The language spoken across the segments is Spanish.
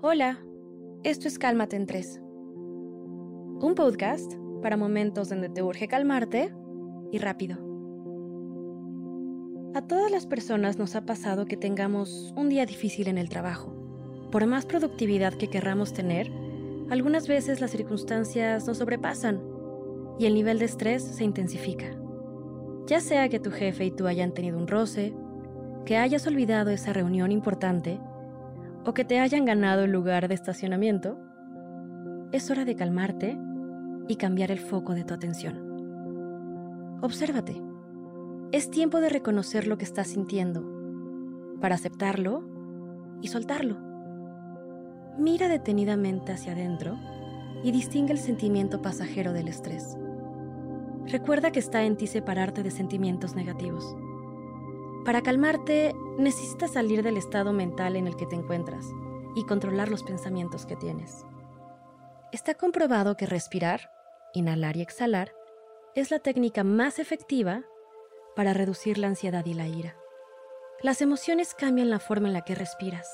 Hola, esto es Cálmate en Tres. Un podcast para momentos donde te urge calmarte y rápido. A todas las personas nos ha pasado que tengamos un día difícil en el trabajo. Por más productividad que querramos tener, algunas veces las circunstancias nos sobrepasan y el nivel de estrés se intensifica. Ya sea que tu jefe y tú hayan tenido un roce, que hayas olvidado esa reunión importante o que te hayan ganado el lugar de estacionamiento, es hora de calmarte y cambiar el foco de tu atención. Obsérvate. Es tiempo de reconocer lo que estás sintiendo, para aceptarlo y soltarlo. Mira detenidamente hacia adentro y distingue el sentimiento pasajero del estrés. Recuerda que está en ti separarte de sentimientos negativos. Para calmarte, necesitas salir del estado mental en el que te encuentras y controlar los pensamientos que tienes. Está comprobado que respirar, inhalar y exhalar es la técnica más efectiva para reducir la ansiedad y la ira. Las emociones cambian la forma en la que respiras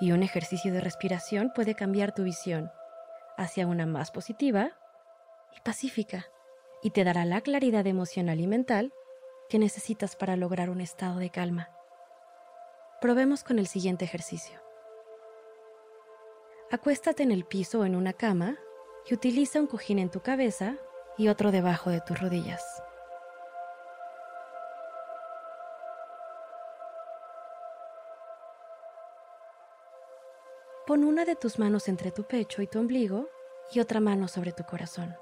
y un ejercicio de respiración puede cambiar tu visión hacia una más positiva y pacífica y te dará la claridad emocional y mental que necesitas para lograr un estado de calma. Probemos con el siguiente ejercicio. Acuéstate en el piso o en una cama y utiliza un cojín en tu cabeza y otro debajo de tus rodillas. Pon una de tus manos entre tu pecho y tu ombligo y otra mano sobre tu corazón.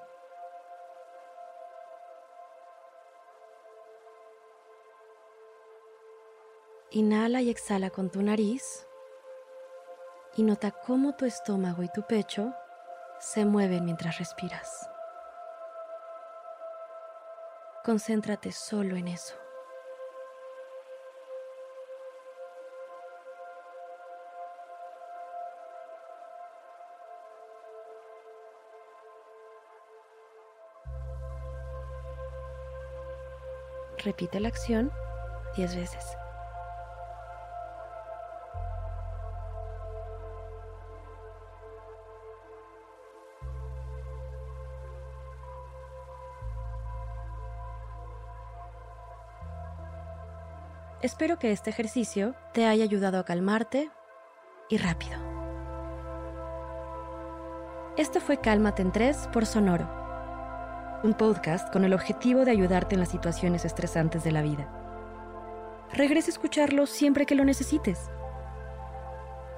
Inhala y exhala con tu nariz y nota cómo tu estómago y tu pecho se mueven mientras respiras. Concéntrate solo en eso. Repite la acción 10 veces. Espero que este ejercicio te haya ayudado a calmarte y rápido. Esto fue Cálmate en 3 por Sonoro, un podcast con el objetivo de ayudarte en las situaciones estresantes de la vida. Regresa a escucharlo siempre que lo necesites.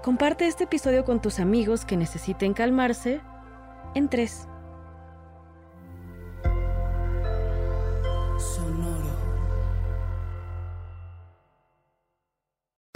Comparte este episodio con tus amigos que necesiten calmarse en 3.